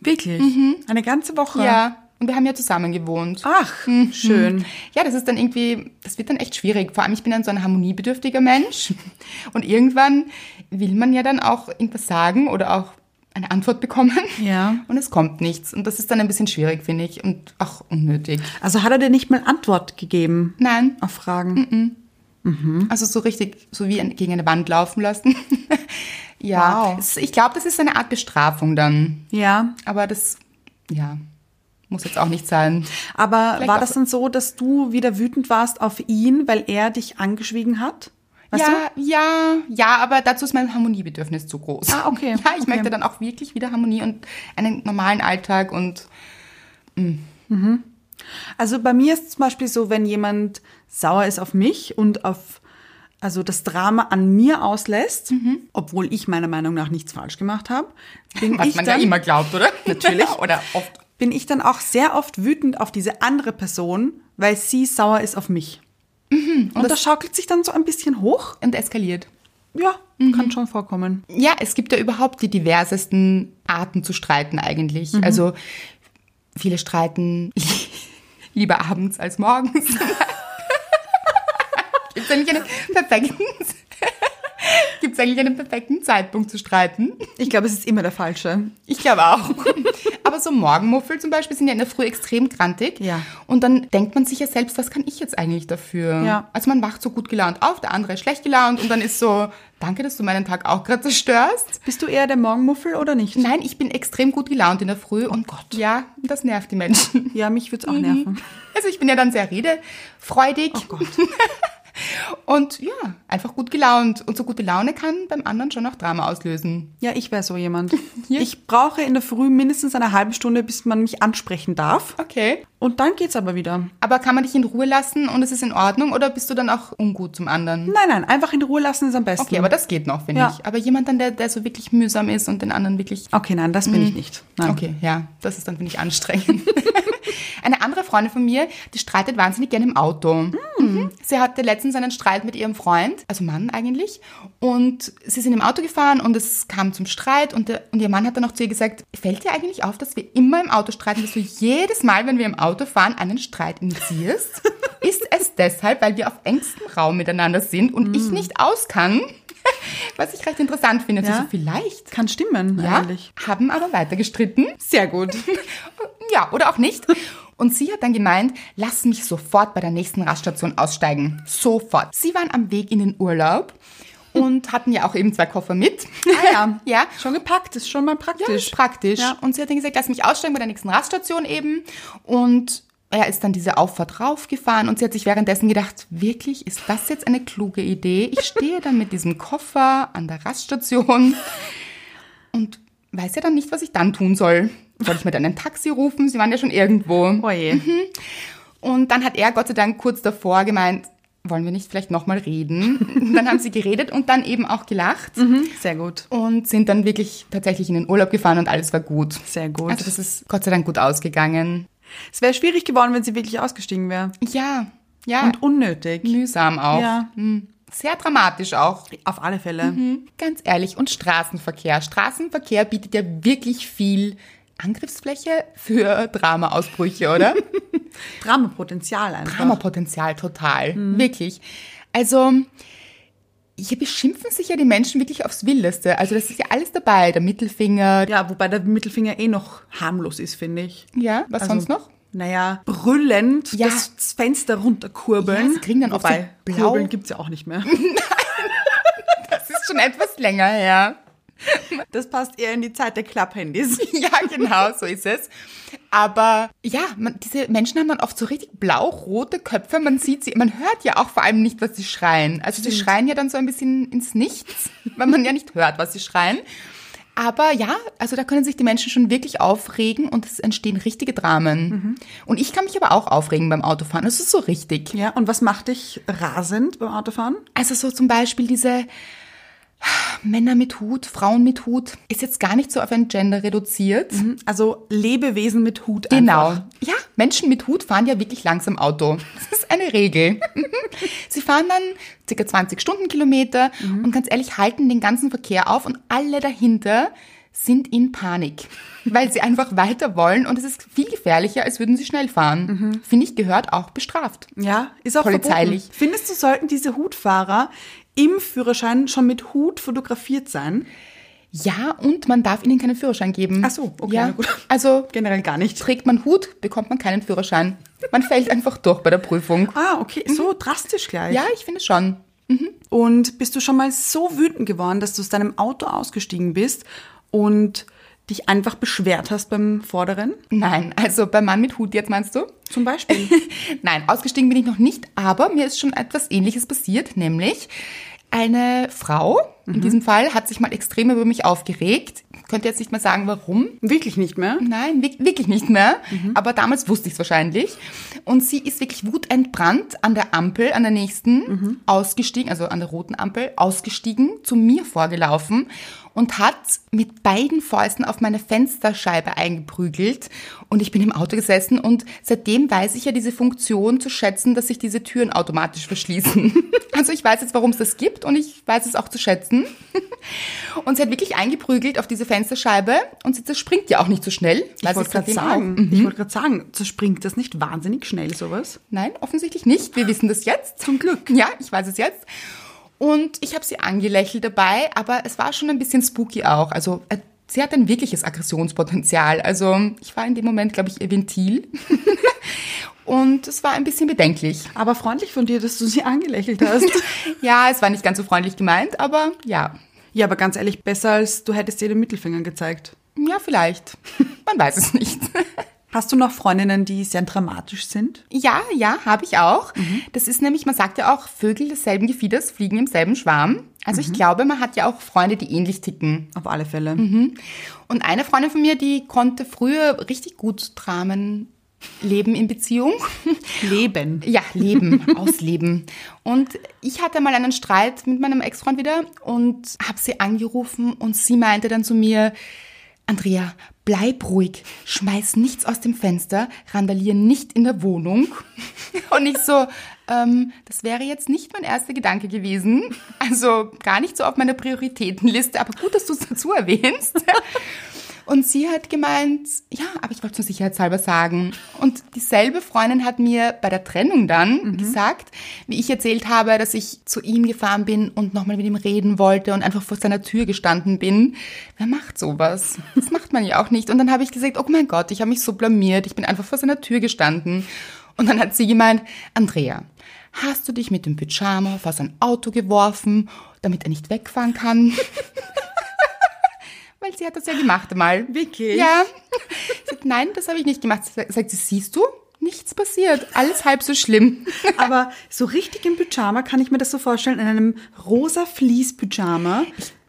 Wirklich. Eine ganze Woche. Ja. Und wir haben ja zusammen gewohnt. Ach, schön. Ja, das ist dann irgendwie, das wird dann echt schwierig. Vor allem, ich bin dann so ein harmoniebedürftiger Mensch. Und irgendwann will man ja dann auch irgendwas sagen oder auch eine Antwort bekommen. Ja. Und es kommt nichts. Und das ist dann ein bisschen schwierig, finde ich. Und auch unnötig. Also hat er dir nicht mal Antwort gegeben Nein. auf Fragen? Also so richtig, so wie gegen eine Wand laufen lassen. ja. Wow. Ich glaube, das ist eine Art Bestrafung dann. Ja. Aber das, ja, muss jetzt auch nicht sein. Aber Vielleicht war das dann so, dass du wieder wütend warst auf ihn, weil er dich angeschwiegen hat? Weißt ja, ja, ja, aber dazu ist mein Harmoniebedürfnis zu groß. Ah, okay, Ja, ich okay. möchte dann auch wirklich wieder Harmonie und einen normalen Alltag und du? Also bei mir ist zum Beispiel so, wenn jemand sauer ist auf mich und auf also das Drama an mir auslässt, obwohl ich meiner Meinung nach nichts falsch gemacht habe, bin was ich man dann ja immer glaubt, oder? Natürlich. oder oft. bin ich dann auch sehr oft wütend auf diese andere Person, weil sie sauer ist auf mich. Mhm. Und, das, schaukelt sich dann so ein bisschen hoch. Und eskaliert. Ja, Mhm. kann schon vorkommen. Ja, es gibt ja überhaupt die diversesten Arten zu streiten eigentlich. Mhm. Also viele streiten lieber abends als morgens. Gibt es eigentlich einen perfekten, gibt's eigentlich einen perfekten Zeitpunkt zu streiten? Ich glaube, es ist immer der falsche. Ich glaube auch. Aber so Morgenmuffel zum Beispiel sind ja in der Früh extrem grantig. Ja. Und dann denkt man sich ja selbst, was kann ich jetzt eigentlich dafür? Ja. Also man wacht so gut gelaunt auf, der andere ist schlecht gelaunt und dann ist so, danke, dass du meinen Tag auch gerade zerstörst. Bist du eher der Morgenmuffel oder nicht? Nein, ich bin extrem gut gelaunt in der Früh und Gott, ja, das nervt die Menschen. Ja, mich würde es Mhm. auch nerven. Also ich bin ja dann sehr redefreudig. Oh Gott. Und ja, einfach gut gelaunt. Und so gute Laune kann beim anderen schon auch Drama auslösen. Ja, ich wäre so jemand. Ja. Ich brauche in der Früh mindestens eine halbe Stunde, bis man mich ansprechen darf. Okay. Und dann geht's aber wieder. Aber kann man dich in Ruhe lassen und es ist in Ordnung oder bist du dann auch ungut zum anderen? Nein, nein, einfach in Ruhe lassen ist am besten. Okay, aber das geht noch, finde Ja. ich. Aber jemand dann, der, der so wirklich mühsam ist und den anderen wirklich. Okay, nein, das bin ich nicht. Nein. Okay, ja, das ist dann, finde ich, anstrengend. Eine andere Freundin von mir, die streitet wahnsinnig gerne im Auto. Mhm. Sie hatte letztens einen Streit mit ihrem Freund, also Mann eigentlich. Und sie sind im Auto gefahren und es kam zum Streit und, der, und ihr Mann hat dann auch zu ihr gesagt, fällt dir eigentlich auf, dass wir immer im Auto streiten, dass du jedes Mal, wenn wir im Auto fahren, einen Streit initiierst? ist es deshalb, weil wir auf engstem Raum miteinander sind und ich nicht aus kann? Was ich recht interessant finde. Sie Ja. so, vielleicht. Kann stimmen, Ja, eigentlich. haben aber weiter gestritten. Sehr gut. Ja, oder auch nicht. Und sie hat dann gemeint, lass mich sofort bei der nächsten Raststation aussteigen. Sofort. Sie waren am Weg in den Urlaub und hatten ja auch eben zwei Koffer mit. Ah ja, Ja. schon gepackt, ist schon mal Ja, praktisch. ist praktisch. Ja. Und sie hat dann gesagt, lass mich aussteigen bei der nächsten Raststation eben. Und er ist dann diese Auffahrt raufgefahren und sie hat sich währenddessen gedacht, wirklich, ist das jetzt eine kluge Idee? Ich stehe dann mit diesem Koffer an der Raststation und weiß ja dann nicht, was ich dann tun soll. Soll ich mir dann ein Taxi rufen? Sie waren ja schon irgendwo. Oje. Und dann hat er Gott sei Dank kurz davor gemeint, wollen wir nicht vielleicht nochmal reden? Dann haben sie geredet und dann eben auch gelacht Sehr gut. und sind dann wirklich tatsächlich in den Urlaub gefahren und alles war gut. Sehr gut. Also das ist Gott sei Dank gut ausgegangen. Es wäre schwierig geworden, wenn sie wirklich ausgestiegen wäre. Ja, ja. Und unnötig. mühsam auch. Ja. Hm. Sehr dramatisch auch. Auf alle Fälle. Hm. Ganz ehrlich. Und Straßenverkehr. Straßenverkehr bietet ja wirklich viel Angriffsfläche für Drama-Ausbrüche, oder? Dramapotenzial einfach. Dramapotenzial total. Wirklich. Also, hier beschimpfen sich ja die Menschen wirklich aufs Wildeste. Also, das ist ja alles dabei. Der Mittelfinger. Ja, wobei der Mittelfinger eh noch harmlos ist, finde ich. Ja, was Also, sonst noch? Naja, brüllend Ja. das Fenster runterkurbeln. Ja, sie kriegen dann oft Wobei, so blau- Kurbeln gibt's ja auch nicht mehr. Das ist schon etwas länger her. Das passt eher in die Zeit der Klapphandys. Ja, genau, so ist es. Aber ja, man, diese Menschen haben dann oft so richtig blau-rote Köpfe. Man sieht sie, man hört ja auch vor allem nicht, was sie schreien. Also sie schreien ja dann so ein bisschen ins Nichts, weil man ja nicht hört, was sie schreien. Aber ja, also da können sich die Menschen schon wirklich aufregen und es entstehen richtige Dramen. Und ich kann mich aber auch aufregen beim Autofahren. Das ist so richtig. Ja, und was macht dich rasend beim Autofahren? Also so zum Beispiel diese Männer mit Hut, Frauen mit Hut, ist jetzt gar nicht so auf ein Gender reduziert. Also Lebewesen mit Hut Genau. einfach. Ja, Menschen mit Hut fahren ja wirklich langsam Auto. Das ist eine Regel. Sie fahren dann circa 20 Stundenkilometer und ganz ehrlich halten den ganzen Verkehr auf und alle dahinter sind in Panik, weil sie einfach weiter wollen und es ist viel gefährlicher, als würden sie schnell fahren. Finde ich, gehört auch bestraft. Ja, ist auch Polizeilich. Verboten. Findest du, sollten diese Hutfahrer im Führerschein schon mit Hut fotografiert sein? Ja, und man darf ihnen keinen Führerschein geben. Ach so, okay, Ja, gut. also Generell gar nicht. trägt man Hut, bekommt man keinen Führerschein. Man fällt einfach durch bei der Prüfung. Ah, okay, so drastisch gleich. Ja, ich finde schon. Und bist du schon mal so wütend geworden, dass du aus deinem Auto ausgestiegen bist und dich einfach beschwert hast beim Vorderen? Nein, also beim Mann mit Hut jetzt meinst du? Zum Beispiel. Nein, ausgestiegen bin ich noch nicht, aber mir ist schon etwas Ähnliches passiert, nämlich eine Frau, in diesem Fall, hat sich mal extrem über mich aufgeregt. Ich könnte jetzt nicht mal sagen, warum. Wirklich nicht mehr? Nein, wi- wirklich nicht mehr. Aber damals wusste ich es wahrscheinlich. Und sie ist wirklich wutentbrannt an der Ampel, an der nächsten, ausgestiegen, also an der roten Ampel, ausgestiegen, zu mir vorgelaufen und hat mit beiden Fäusten auf meine Fensterscheibe eingeprügelt. Und ich bin im Auto gesessen und seitdem weiß ich ja diese Funktion zu schätzen, dass sich diese Türen automatisch verschließen. Also ich weiß jetzt, warum es das gibt und ich weiß es auch zu schätzen. Und sie hat wirklich eingeprügelt auf diese Fensterscheibe und sie zerspringt ja auch nicht so schnell. Ich wollte gerade sagen, auch. ich wollte gerade sagen, zerspringt das nicht wahnsinnig schnell sowas? Nein, offensichtlich nicht. Wir wissen das jetzt. Zum Glück. Ja, ich weiß es jetzt. Und ich habe sie angelächelt dabei, aber es war schon ein bisschen spooky auch. Also äh, sie hat ein wirkliches Aggressionspotenzial. Also ich war in dem Moment, glaube ich, ihr Ventil. Und es war ein bisschen bedenklich. Aber freundlich von dir, dass du sie angelächelt hast. Ja, es war nicht ganz so freundlich gemeint, aber ja. ja, aber ganz ehrlich, besser als du hättest dir den Mittelfinger gezeigt. Ja, vielleicht. Man weiß es nicht. Hast du noch Freundinnen, die sehr dramatisch sind? Ja, ja, habe ich auch. Das ist nämlich, man sagt ja auch, Vögel desselben Gefieders fliegen im selben Schwarm. Also ich glaube, man hat ja auch Freunde, die ähnlich ticken. Auf alle Fälle. Und eine Freundin von mir, die konnte früher richtig gut Dramen leben in Beziehung. Leben. Ja, leben, ausleben. Und ich hatte mal einen Streit mit meinem Ex-Freund wieder und habe sie angerufen und sie meinte dann zu mir, Andrea, bleib ruhig, schmeiß nichts aus dem Fenster, randalier nicht in der Wohnung. Und ich so, ähm, das wäre jetzt nicht mein erster Gedanke gewesen. Also gar nicht so auf meiner Prioritätenliste, aber gut, dass du es dazu erwähnst. Und sie hat gemeint, ja, aber ich wollte zur Sicherheitshalber sagen. Und dieselbe Freundin hat mir bei der Trennung dann gesagt, wie ich erzählt habe, dass ich zu ihm gefahren bin und nochmal mit ihm reden wollte und einfach vor seiner Tür gestanden bin. Wer macht sowas? Das macht man ja auch nicht. Und dann habe ich gesagt, oh mein Gott, ich habe mich so blamiert. Ich bin einfach vor seiner Tür gestanden. Und dann hat sie gemeint, Andrea, hast du dich mit dem Pyjama vor sein Auto geworfen, damit er nicht wegfahren kann? Weil sie hat das ja gemacht einmal. Wirklich? Ja. Sie sagt, nein, das habe ich nicht gemacht. Sagt sie, siehst du? Nichts passiert. Alles halb so schlimm. Aber so richtig im Pyjama kann ich mir das so vorstellen, in einem rosa Fleece-Pyjama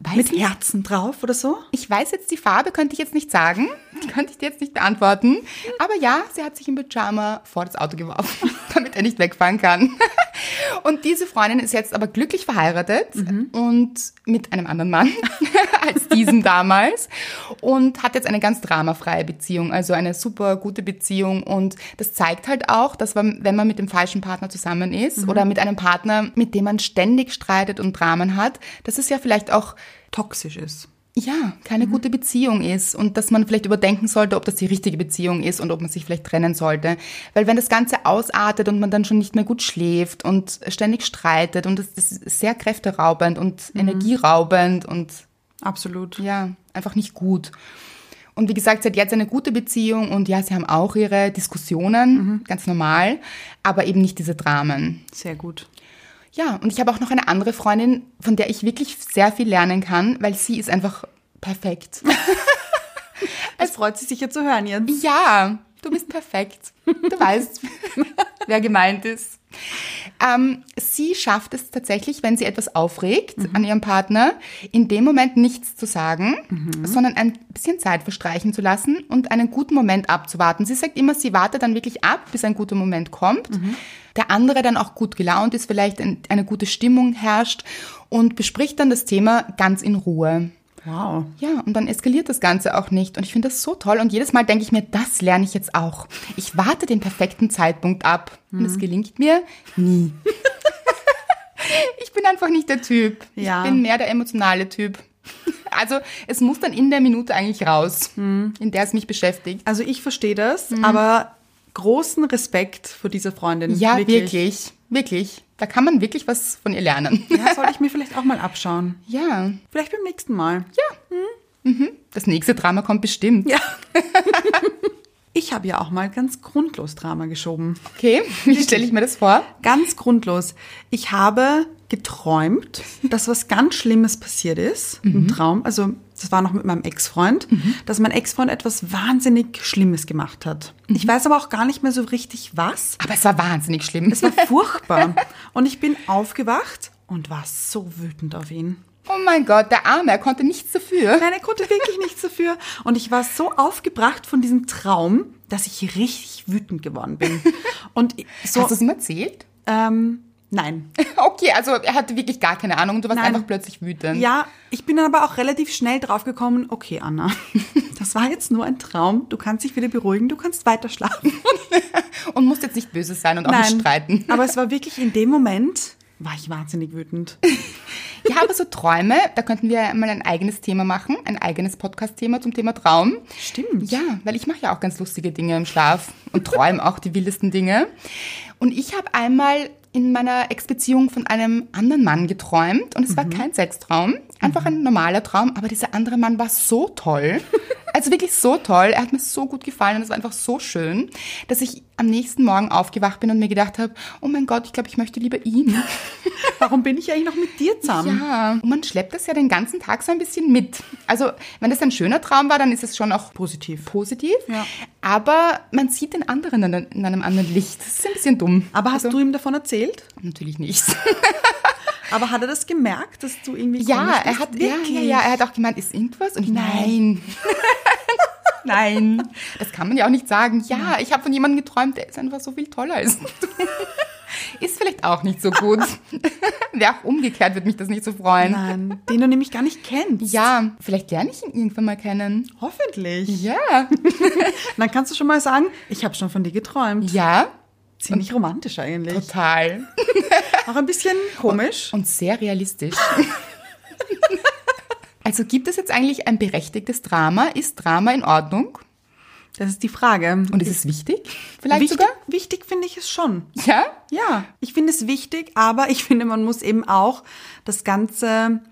weiß mit nicht. Herzen drauf oder so. Ich weiß jetzt die Farbe, könnte ich jetzt nicht sagen. Die könnte ich dir jetzt nicht beantworten. Aber ja, sie hat sich im Pyjama vor das Auto geworfen, damit er nicht wegfahren kann. Und diese Freundin ist jetzt aber glücklich verheiratet und mit einem anderen Mann als diesem damals und hat jetzt eine ganz dramafreie Beziehung, also eine super gute Beziehung und das zeigt halt auch, dass man, wenn man mit dem falschen Partner zusammen ist oder mit einem Partner, mit dem man ständig streitet und Dramen hat, dass es ja vielleicht auch Toxisch ist. ja, keine gute Beziehung ist und dass man vielleicht überdenken sollte, ob das die richtige Beziehung ist und ob man sich vielleicht trennen sollte. Weil wenn das Ganze ausartet und man dann schon nicht mehr gut schläft und ständig streitet und das, das ist sehr kräfteraubend und energieraubend und Absolut. ja, einfach nicht gut. Und wie gesagt, sie hat jetzt eine gute Beziehung und ja, sie haben auch ihre Diskussionen, ganz normal, aber eben nicht diese Dramen. Sehr gut. Ja, und ich habe auch noch eine andere Freundin, von der ich wirklich sehr viel lernen kann, weil sie ist einfach perfekt. Es freut sich sicher zu hören jetzt. Ja, du bist perfekt. Du weißt, wer gemeint ist. Ähm, sie schafft es tatsächlich, wenn sie etwas aufregt an ihrem Partner, in dem Moment nichts zu sagen, sondern ein bisschen Zeit verstreichen zu lassen und einen guten Moment abzuwarten. Sie sagt immer, sie wartet dann wirklich ab, bis ein guter Moment kommt. Der andere dann auch gut gelaunt ist, vielleicht ein- eine gute Stimmung herrscht und bespricht dann das Thema ganz in Ruhe. Wow. Ja, und dann eskaliert das Ganze auch nicht. Und ich finde das so toll. Und jedes Mal denke ich mir, das lerne ich jetzt auch. Ich warte den perfekten Zeitpunkt ab. Und es gelingt mir nie. ich bin einfach nicht der Typ. Ja. Ich bin mehr der emotionale Typ. Also es muss dann in der Minute eigentlich raus, in der es mich beschäftigt. Also ich verstehe das, aber großen Respekt vor dieser Freundin. Ja, wirklich. wirklich, Da kann man wirklich was von ihr lernen. Ja, soll ich mir vielleicht auch mal abschauen. Ja, Vielleicht beim nächsten Mal. das nächste Drama kommt bestimmt. Ja. Ich habe ja auch mal ganz grundlos Drama geschoben. Okay, wie stelle ich mir das vor? Ganz grundlos. Ich habe geträumt, dass was ganz Schlimmes passiert ist im Traum. Also das war noch mit meinem Ex-Freund, dass mein Ex-Freund etwas wahnsinnig Schlimmes gemacht hat. Ich weiß aber auch gar nicht mehr so richtig was. Aber es war wahnsinnig schlimm. Es war furchtbar. Und ich bin aufgewacht und war so wütend auf ihn. Oh mein Gott, der Arme, er konnte nichts dafür. Nein, er konnte wirklich nichts dafür. Und ich war so aufgebracht von diesem Traum, dass ich richtig wütend geworden bin. Und so, Hast du es ihm erzählt? ähm, nein. Okay, also er hatte wirklich gar keine Ahnung und du warst Nein. einfach plötzlich wütend. Ja, ich bin dann aber auch relativ schnell draufgekommen, okay, Anna, das war jetzt nur ein Traum. Du kannst dich wieder beruhigen, du kannst weiter schlafen. Und musst jetzt nicht böse sein und auch nicht streiten. Aber es war wirklich in dem Moment, war ich wahnsinnig wütend. Ja, aber so Träume, da könnten wir mal ein eigenes Thema machen, ein eigenes Podcast-Thema zum Thema Traum. Stimmt. Ja, weil ich mache ja auch ganz lustige Dinge im Schlaf und träume auch die wildesten Dinge. Und ich habe einmal in meiner Ex-Beziehung von einem anderen Mann geträumt und es war kein Sextraum, einfach ein normaler Traum, aber dieser andere Mann war so toll. Also wirklich so toll. Er hat mir so gut gefallen und es war einfach so schön, dass ich am nächsten Morgen aufgewacht bin und mir gedacht habe, oh mein Gott, ich glaube, ich möchte lieber ihn. Warum bin ich eigentlich noch mit dir zusammen? Ja, und man schleppt das ja den ganzen Tag so ein bisschen mit. Also, wenn das ein schöner Traum war, dann ist es schon auch Positiv. positiv. Ja. Aber man sieht den anderen in einem- in einem anderen Licht. Das ist ein bisschen dumm. Aber hast also, du ihm davon erzählt? Natürlich nicht. Aber hat er das gemerkt, dass du irgendwie Ja? Er hat, ja, Wirklich? ja, ja, er hat auch gemeint, ist irgendwas? Und ich, nein. nein. Das kann man ja auch nicht sagen. Ja, ich habe von jemandem geträumt, der ist einfach so viel toller als du. Ist vielleicht auch nicht so gut. Wäre auch umgekehrt, würde mich das nicht so freuen. Nein, den du nämlich gar nicht kennst. Ja, vielleicht lerne ich ihn irgendwann mal kennen. Hoffentlich. Ja. Dann kannst du schon mal sagen, ich habe schon von dir geträumt. Ja, Ziemlich romantisch eigentlich. total. Auch ein bisschen komisch. Und sehr realistisch. Also gibt es jetzt eigentlich ein berechtigtes Drama? Ist Drama in Ordnung? Das ist die Frage. Und ist es wichtig? Vielleicht wichtig, sogar? wichtig finde ich es schon. Ja? Ja, ich finde es wichtig, aber ich finde, man muss eben auch das Ganze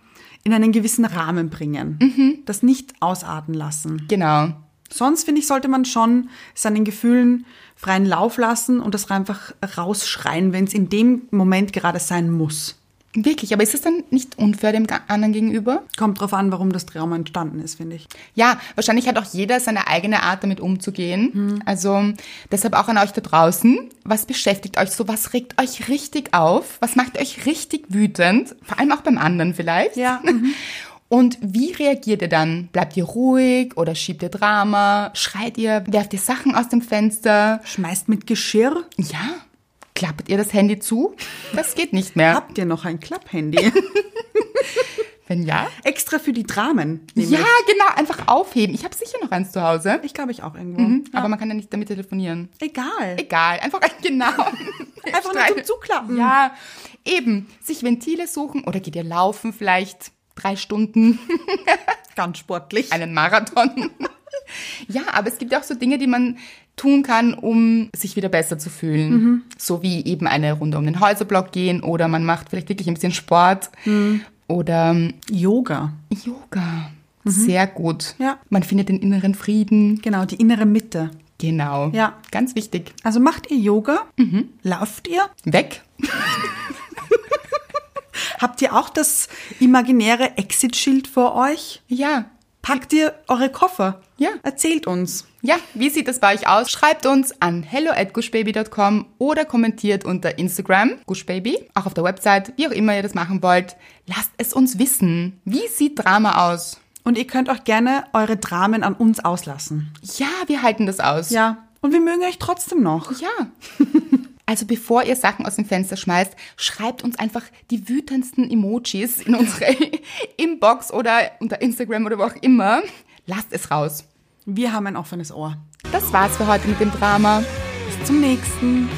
in einen gewissen Rahmen bringen. Das nicht ausarten lassen. Genau. Sonst finde ich, sollte man schon seinen Gefühlen freien Lauf lassen und das einfach rausschreien, wenn es in dem Moment gerade sein muss. Wirklich, aber ist es dann nicht unfair dem anderen gegenüber? Kommt drauf an, warum das Trauma entstanden ist, finde ich. Ja, wahrscheinlich hat auch jeder seine eigene Art, damit umzugehen. Also deshalb auch an euch da draußen. Was beschäftigt euch so? Was regt euch richtig auf? Was macht euch richtig wütend? Vor allem auch beim anderen vielleicht. Ja. Und wie reagiert ihr dann? Bleibt ihr ruhig oder schiebt ihr Drama? Schreit ihr? Werft ihr Sachen aus dem Fenster? Schmeißt mit Geschirr. Ja. Klappert ihr das Handy zu? Das geht nicht mehr. Habt ihr noch ein Klapphandy? Wenn ja? Extra für die Dramen. nämlich. Ja, genau. Einfach aufheben. Ich habe sicher noch eins zu Hause. Ich glaube, ich auch irgendwo. Mhm, Ja. Aber man kann ja nicht damit telefonieren. Egal. Egal, einfach genau. Einfach nur zum Zuklappen. Ja, eben. Sich Ventile suchen oder geht ihr laufen vielleicht. drei Stunden Ganz sportlich. einen Marathon. ja, aber es gibt ja auch so Dinge, die man tun kann, um sich wieder besser zu fühlen. So wie eben eine Runde um den Häuserblock gehen oder man macht vielleicht wirklich ein bisschen Sport oder ähm, Yoga. Yoga. Sehr gut. Ja. Man findet den inneren Frieden. Genau, die innere Mitte. Genau. Ja. Ganz wichtig. Also macht ihr Yoga? Lauft ihr? Weg. Habt ihr auch das imaginäre Exit-Schild vor euch? Ja. Packt ihr eure Koffer? Ja. Erzählt uns. Ja, wie sieht das bei euch aus? Schreibt uns an hello at gushbaby.com oder kommentiert unter Instagram, gushbaby, auch auf der Website, wie auch immer ihr das machen wollt. Lasst es uns wissen. Wie sieht Drama aus? Und ihr könnt auch gerne eure Dramen an uns auslassen. Ja, wir halten das aus. Ja. Und wir mögen euch trotzdem noch. Ja. Also bevor ihr Sachen aus dem Fenster schmeißt, schreibt uns einfach die wütendsten Emojis in unsere Inbox oder unter Instagram oder wo auch immer. Lasst es raus. Wir haben ein offenes Ohr. Das war's für heute mit dem Drama. Bis zum nächsten.